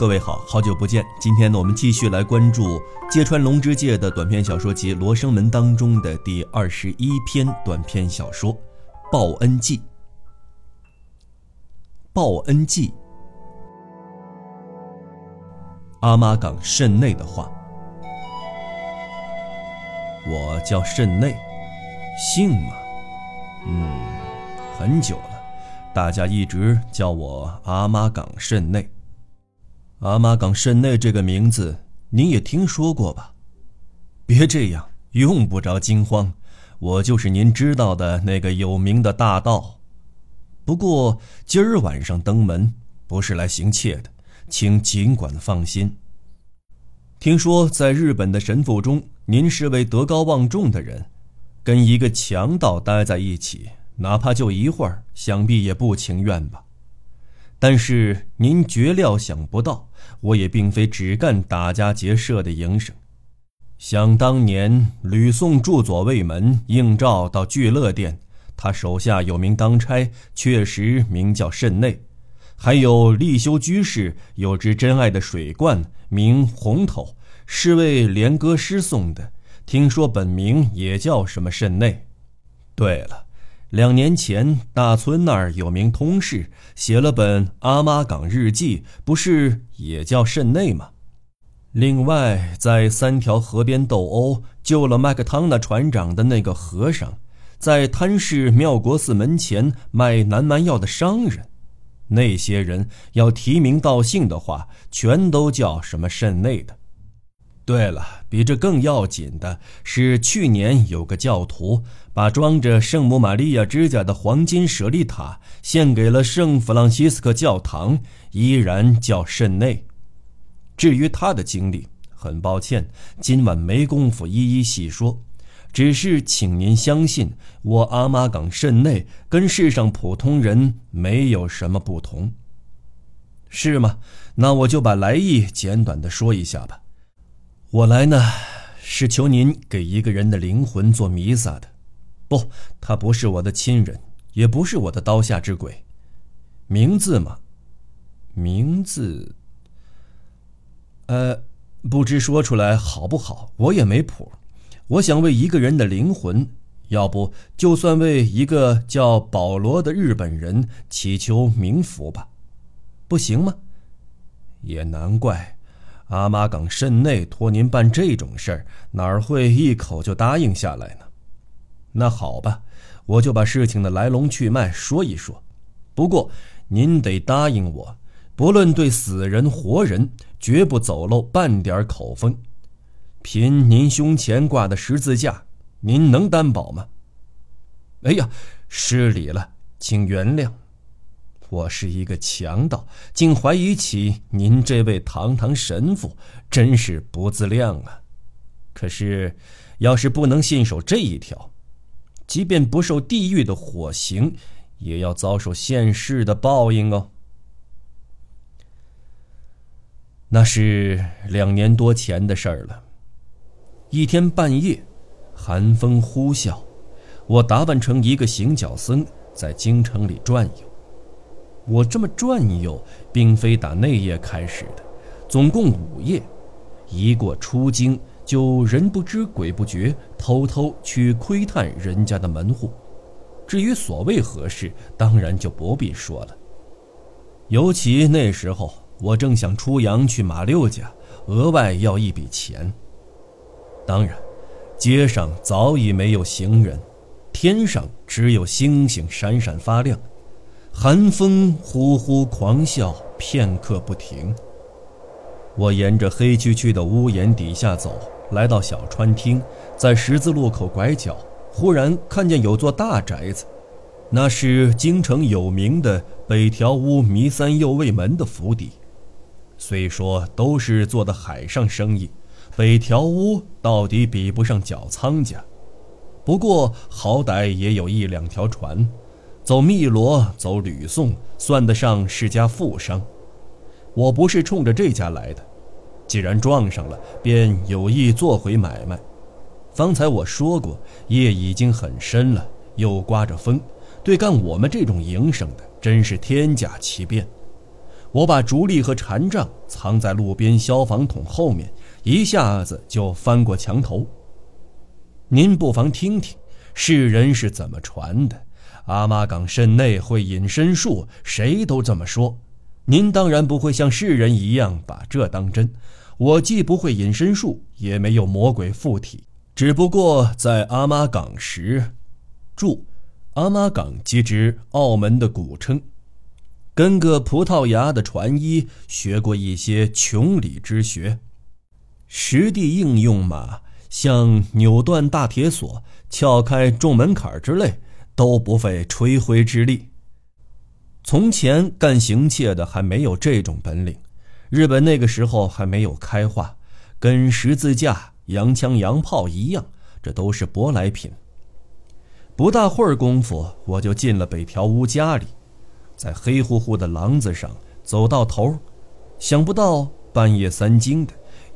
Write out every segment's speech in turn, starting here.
各位好，好久不见。今天呢，我们继续来关注芥川龙之介的短篇小说集《罗生门》当中的第二十一篇短篇小说《报恩记》。报恩记，阿妈岗慎内的话。我叫慎内，姓嘛？嗯，很久了，大家一直叫我阿妈岗慎内。阿玛岗慎内这个名字，您也听说过吧？别这样，用不着惊慌，我就是您知道的那个有名的大盗。不过今儿晚上登门，不是来行窃的，请尽管放心。听说在日本的神父中，您是位德高望重的人，跟一个强盗待在一起，哪怕就一会儿，想必也不情愿吧。但是您绝料想不到，我也并非只干打家劫舍的营生。想当年，吕宋驻左卫门应召到聚乐殿，他手下有名当差，确实名叫慎内；还有立修居士，有只真爱的水罐，名红头，是为连歌诗送的，听说本名也叫什么慎内。对了。两年前，大村那儿有名通事写了本《阿妈岗日记》，不是也叫慎内吗？另外，在三条河边斗殴救了麦克汤纳船长的那个和尚，在滩市妙国寺门前卖南蛮药的商人，那些人要提名道姓的话，全都叫什么慎内的。对了，比这更要紧的是，去年有个教徒把装着圣母玛利亚指甲的黄金舍利塔献给了圣弗朗西斯科教堂，依然叫圣内。至于他的经历，很抱歉，今晚没工夫一一细说，只是请您相信，我阿妈岗圣内跟世上普通人没有什么不同。是吗？那我就把来意简短的说一下吧。我来呢，是求您给一个人的灵魂做弥撒的。不，他不是我的亲人，也不是我的刀下之鬼。名字嘛，名字……呃，不知说出来好不好？我也没谱。我想为一个人的灵魂，要不就算为一个叫保罗的日本人祈求冥福吧，不行吗？也难怪。阿妈岗慎内托您办这种事儿，哪儿会一口就答应下来呢？那好吧，我就把事情的来龙去脉说一说。不过您得答应我，不论对死人活人，绝不走漏半点口风。凭您胸前挂的十字架，您能担保吗？哎呀，失礼了，请原谅。我是一个强盗，竟怀疑起您这位堂堂神父，真是不自量啊！可是，要是不能信守这一条，即便不受地狱的火刑，也要遭受现世的报应哦。那是两年多前的事儿了。一天半夜，寒风呼啸，我打扮成一个行脚僧，在京城里转悠。我这么转悠，并非打那夜开始的，总共五夜。一过出京，就人不知鬼不觉，偷偷去窥探人家的门户。至于所谓何事，当然就不必说了。尤其那时候，我正想出洋去马六甲，额外要一笔钱。当然，街上早已没有行人，天上只有星星闪闪发亮。寒风呼呼狂啸，片刻不停。我沿着黑黢黢的屋檐底下走，来到小川厅，在十字路口拐角，忽然看见有座大宅子，那是京城有名的北条屋弥三右卫门的府邸。虽说都是做的海上生意，北条屋到底比不上脚仓家，不过好歹也有一两条船。走汨罗，走吕宋，算得上是家富商。我不是冲着这家来的，既然撞上了，便有意做回买卖。方才我说过，夜已经很深了，又刮着风，对干我们这种营生的，真是天价奇变。我把竹笠和禅杖藏在路边消防桶后面，一下子就翻过墙头。您不妨听听，世人是怎么传的。阿妈岗肾内会隐身术，谁都这么说。您当然不会像世人一样把这当真。我既不会隐身术，也没有魔鬼附体，只不过在阿妈岗时，注，阿妈岗即指澳门的古称。跟个葡萄牙的船医学过一些穷理之学，实地应用嘛，像扭断大铁锁、撬开重门槛之类，都不费吹灰之力。从前干行窃的还没有这种本领，日本那个时候还没有开化，跟十字架、洋枪、洋炮一样，这都是舶来品。不大会儿功夫，我就进了北条屋家里。在黑乎乎的廊子上走到头，想不到半夜三更的，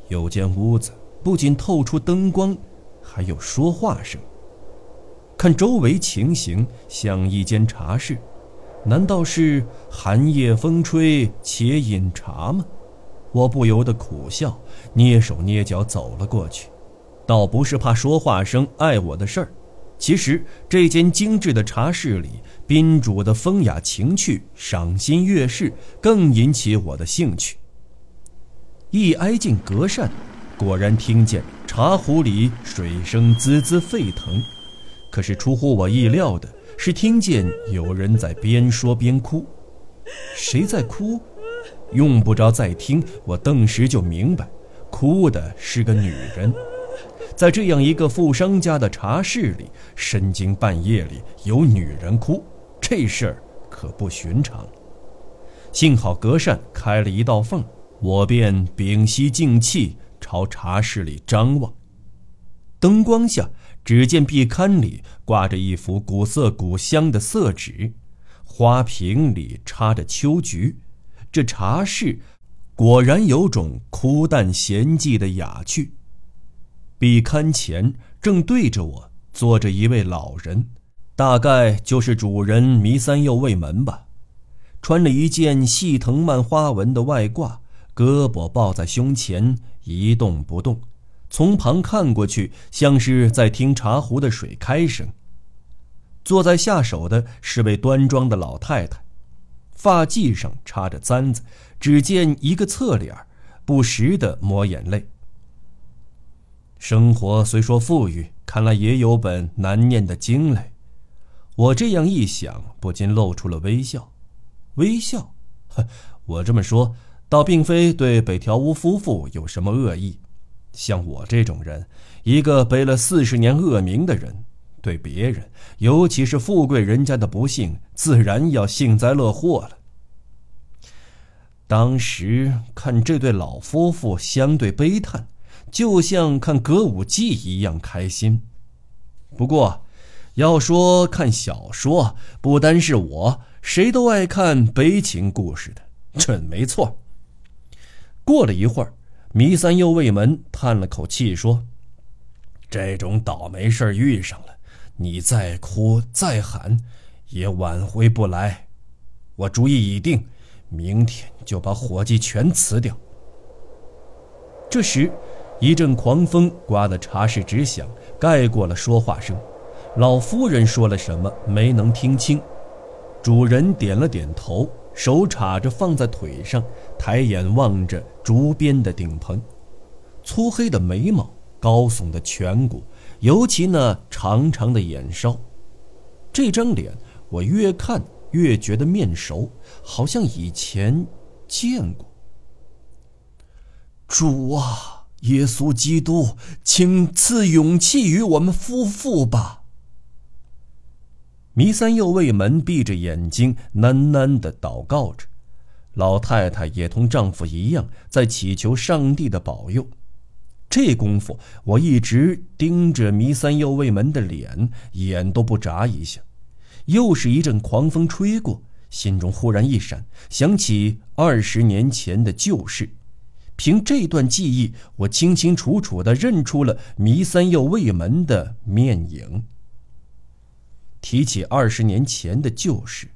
有间屋子不仅透出灯光，还有说话声。看周围情形，像一间茶室，难道是寒夜风吹且饮茶吗？我不由得苦笑，蹑手蹑脚走了过去，倒不是怕说话声碍我的事儿。其实这间精致的茶室里，宾主的风雅情趣、赏心悦事，更引起我的兴趣。一挨近隔扇，果然听见茶壶里水声滋滋沸腾。可是出乎我意料的是，听见有人在边说边哭。谁在哭？用不着再听，我顿时就明白，哭的是个女人。在这样一个富商家的茶室里，深更半夜里有女人哭，这事儿可不寻常。幸好隔扇开了一道缝，我便屏息静气，朝茶室里张望。灯光下，只见壁龛里挂着一幅古色古香的色纸，花瓶里插着秋菊。这茶室果然有种枯淡闲寂的雅趣。壁龛前正对着我坐着一位老人，大概就是主人弥三右卫门吧。穿了一件细藤蔓花纹的外褂，胳膊抱在胸前，一动不动。从旁看过去，像是在听茶壶的水开声。坐在下手的是位端庄的老太太，发髻上插着簪子，只见一个侧脸，不时的抹眼泪。生活虽说富裕，看来也有本难念的经嘞。我这样一想，不禁露出了微笑。微笑，呵，我这么说，倒并非对北条屋夫妇有什么恶意。像我这种人，一个背了四十年恶名的人，对别人，尤其是富贵人家的不幸，自然要幸灾乐祸了。当时看这对老夫妇相对悲叹。就像看歌舞伎一样开心。不过，要说看小说，不单是我，谁都爱看悲情故事的，准没错。过了一会儿，弥三又卫门叹了口气说：“这种倒霉事遇上了，你再哭再喊，也挽回不来。我主意已定，明天就把伙计全辞掉。”这时。一阵狂风刮得茶室直响，盖过了说话声。老夫人说了什么，没能听清。主人点了点头，手插着放在腿上，抬眼望着竹编的顶棚，粗黑的眉毛，高耸的颧骨，尤其那长长的眼梢。这张脸，我越看越觉得面熟，好像以前见过。主啊！耶稣基督，请赐勇气于我们夫妇吧。弥三右卫门闭着眼睛，喃喃的祷告着。老太太也同丈夫一样，在祈求上帝的保佑。这功夫，我一直盯着弥三右卫门的脸，眼都不眨一下。又是一阵狂风吹过，心中忽然一闪，想起二十年前的旧事。凭这段记忆，我清清楚楚地认出了弥三右卫门的面影。提起二十年前的旧事，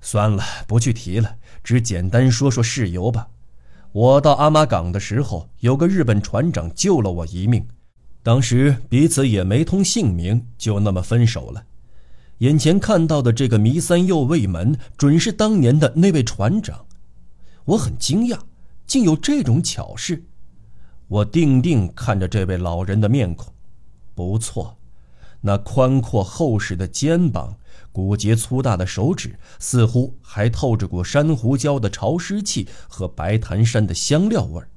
算了，不去提了。只简单说说事由吧。我到阿妈港的时候，有个日本船长救了我一命，当时彼此也没通姓名，就那么分手了。眼前看到的这个弥三右卫门，准是当年的那位船长。我很惊讶，竟有这种巧事。我定定看着这位老人的面孔，不错，那宽阔厚实的肩膀，骨节粗大的手指，似乎还透着股珊瑚礁的潮湿气和白檀山的香料味儿。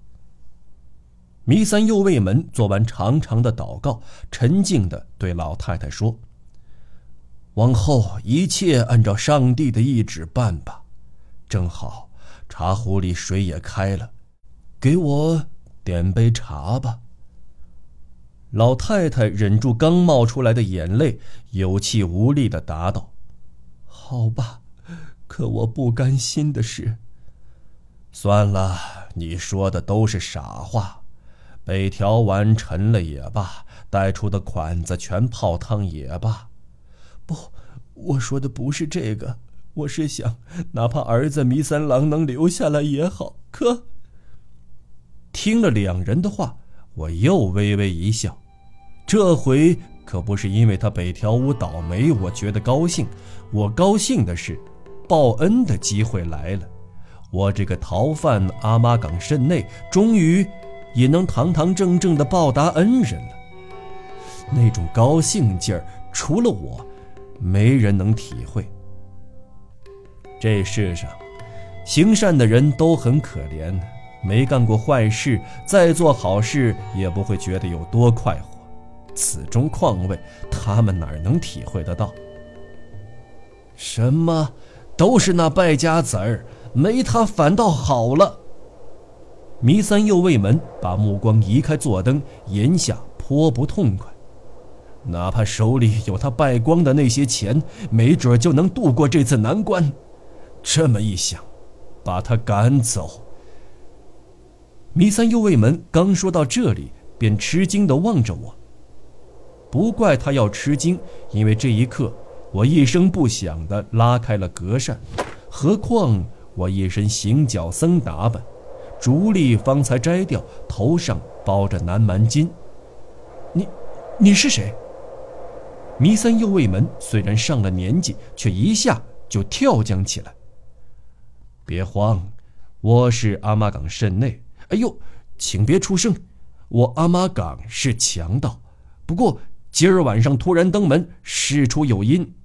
弥三右卫门做完长长的祷告，沉静地对老太太说。往后一切按照上帝的意志办吧。正好，茶壶里水也开了，给我点杯茶吧。老太太忍住刚冒出来的眼泪，有气无力的答道：“好吧，可我不甘心的是。算了，你说的都是傻话。北条丸沉了也罢，带出的款子全泡汤也罢。”不，我说的不是这个，我是想，哪怕儿子弥三郎能留下来也好。可听了两人的话，我又微微一笑。这回可不是因为他北条屋倒霉，我觉得高兴。我高兴的是，报恩的机会来了。我这个逃犯阿妈岗甚内，终于也能堂堂正正的报答恩人了。那种高兴劲儿，除了我。没人能体会。这世上，行善的人都很可怜，没干过坏事，再做好事也不会觉得有多快活。此中况味，他们哪能体会得到？什么，都是那败家子儿，没他反倒好了。弥三右卫门把目光移开坐灯，言下颇不痛快。哪怕手里有他败光的那些钱，没准就能度过这次难关。这么一想，把他赶走。弥三右卫门刚说到这里，便吃惊地望着我。不怪他要吃惊，因为这一刻我一声不响地拉开了隔扇。何况我一身行脚僧打扮，竹笠方才摘掉，头上包着南蛮巾。你，你是谁？弥三右卫门虽然上了年纪，却一下就跳将起来。别慌，我是阿妈岗慎内。哎呦，请别出声，我阿妈岗是强盗。不过今儿晚上突然登门，事出有因。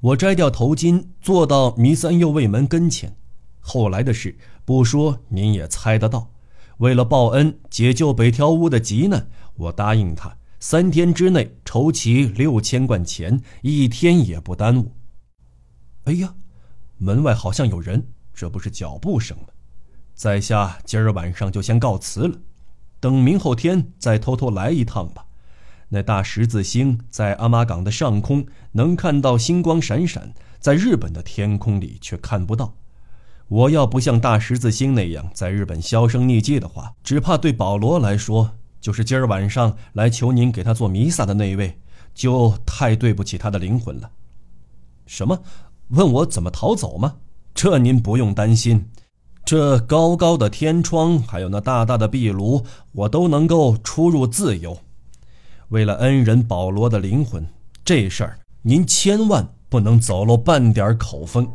我摘掉头巾，坐到弥三右卫门跟前。后来的事不说，您也猜得到。为了报恩，解救北条屋的急难，我答应他。三天之内筹齐六千贯钱，一天也不耽误。哎呀，门外好像有人，这不是脚步声吗？在下今儿晚上就先告辞了，等明后天再偷偷来一趟吧。那大十字星在阿玛港的上空能看到星光闪闪，在日本的天空里却看不到。我要不像大十字星那样在日本销声匿迹的话，只怕对保罗来说。就是今儿晚上来求您给他做弥撒的那位，就太对不起他的灵魂了。什么？问我怎么逃走吗？这您不用担心，这高高的天窗，还有那大大的壁炉，我都能够出入自由。为了恩人保罗的灵魂，这事儿您千万不能走漏半点口风。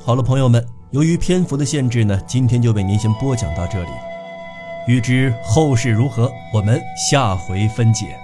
好了，朋友们，由于篇幅的限制呢，今天就为您先播讲到这里。欲知后事如何，我们下回分解。